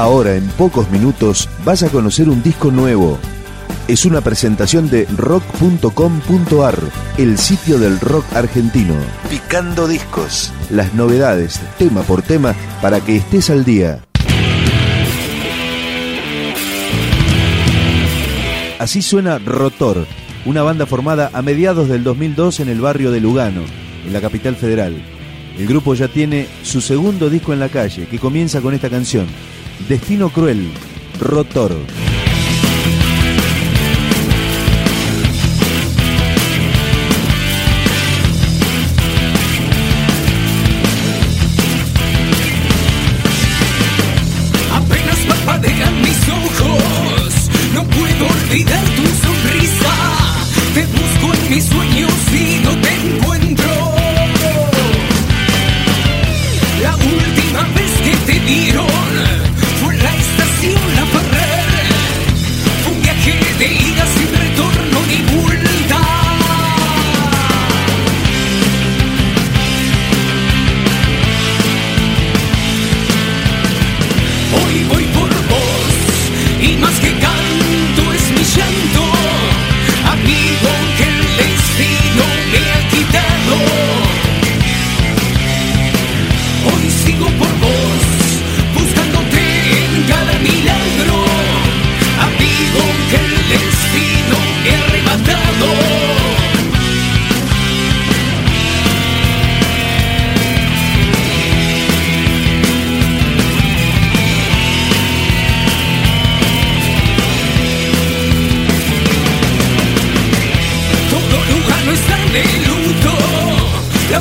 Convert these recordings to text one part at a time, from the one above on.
Ahora, en pocos minutos, vas a conocer un disco nuevo. Es una presentación de rock.com.ar, el sitio del rock argentino. Picando discos. Las novedades, tema por tema, para que estés al día. Así suena Rotor, una banda formada a mediados del 2002 en el barrio de Lugano, en la capital federal. El grupo ya tiene su segundo disco en la calle, que comienza con esta canción, Destino Cruel, Rotor.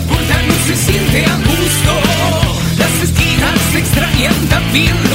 Puerta no se siente a gusto, las esquinas se extrañan también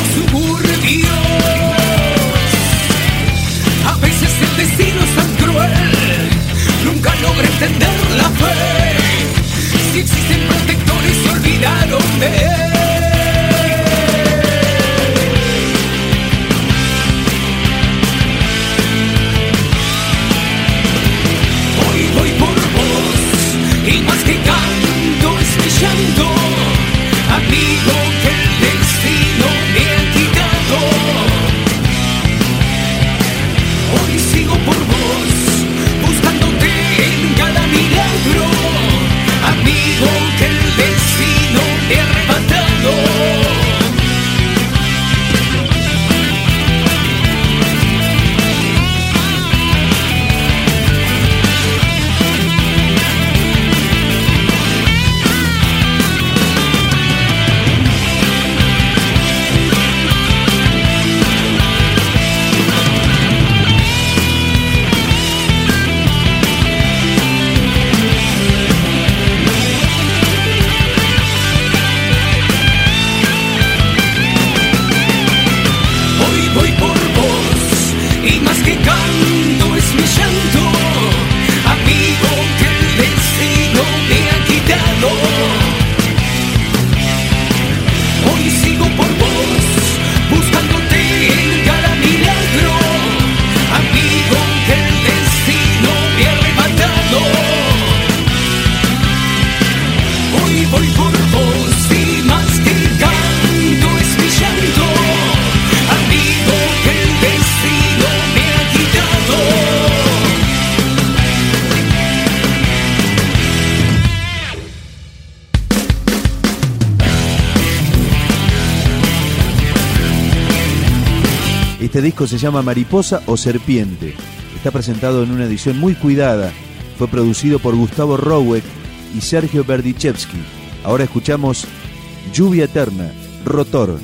voy por vos más que canto es amigo que el destino me ha quitado. Este disco se llama Mariposa o Serpiente. Está presentado en una edición muy cuidada. Fue producido por Gustavo Rowek y Sergio Berdichevsky. Ahora escuchamos Lluvia Eterna, Rotor.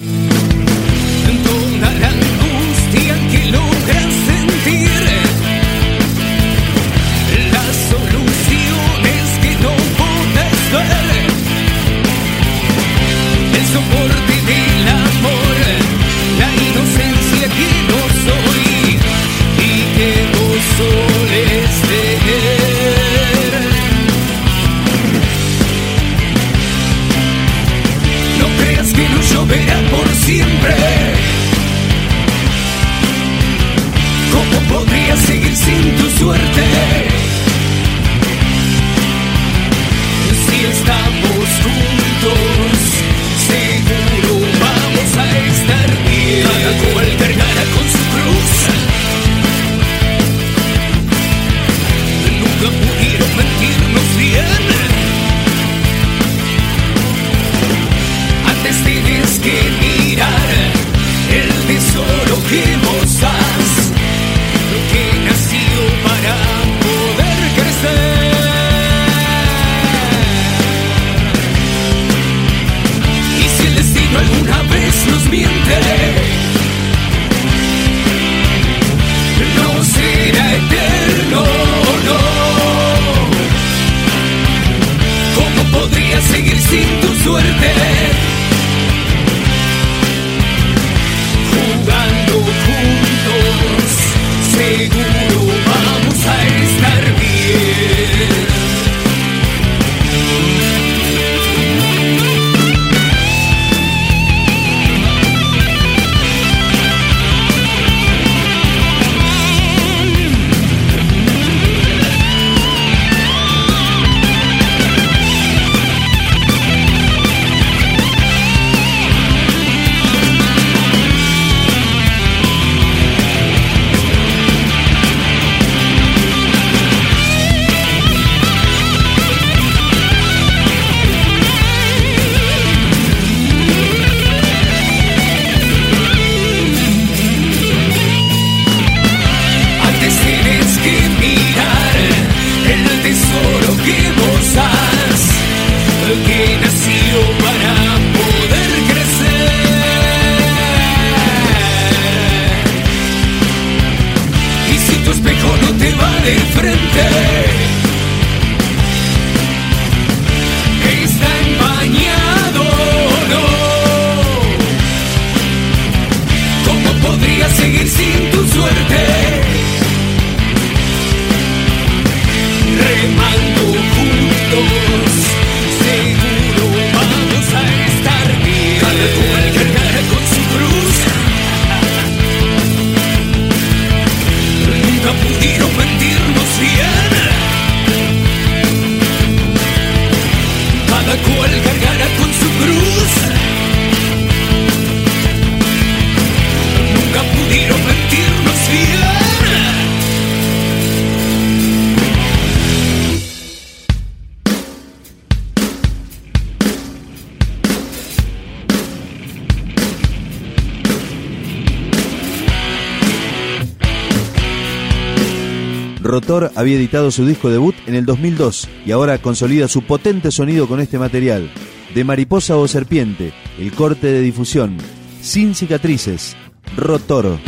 había editado su disco debut en el 2002 y ahora consolida su potente sonido con este material. De mariposa o serpiente, el corte de difusión, sin cicatrices, Rotoro.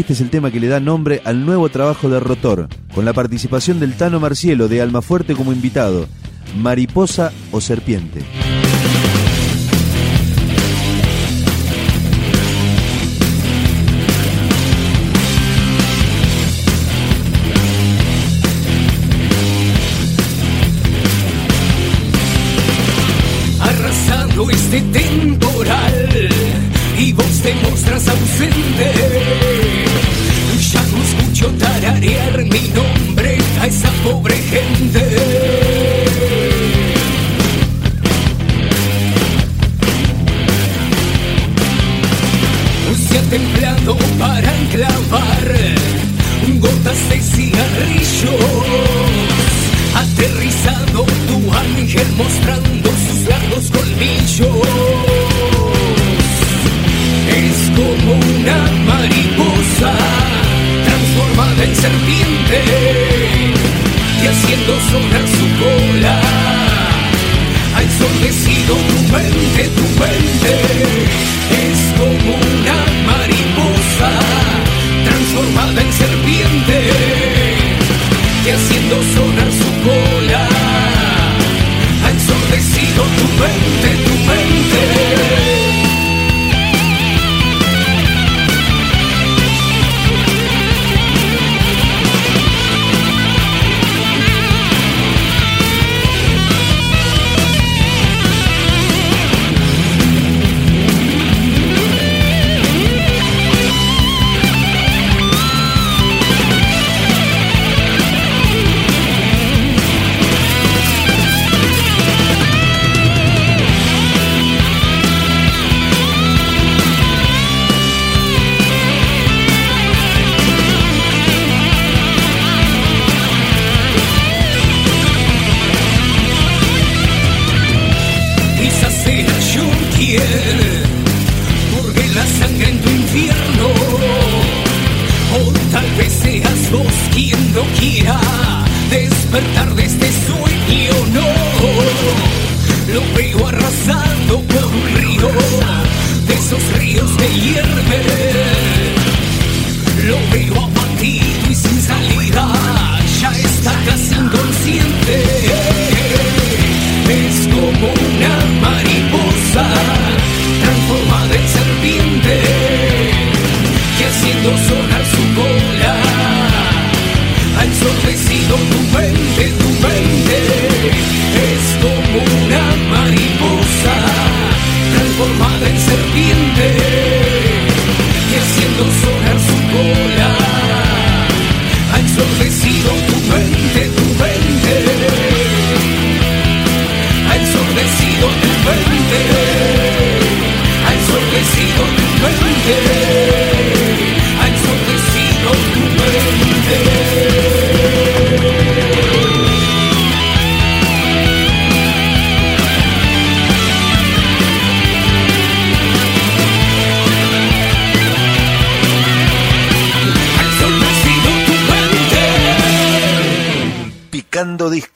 Este es el tema que le da nombre al nuevo trabajo de Rotor, con la participación del Tano Marcielo de Almafuerte como invitado, Mariposa o Serpiente. Arrasando este temporal y vos te mostras ausente escucho tararear mi nombre a esa pobre gente. templado para enclavar gotas de cigarrillo. sonar su cola. Ha ensordecido tu mente, tu mente.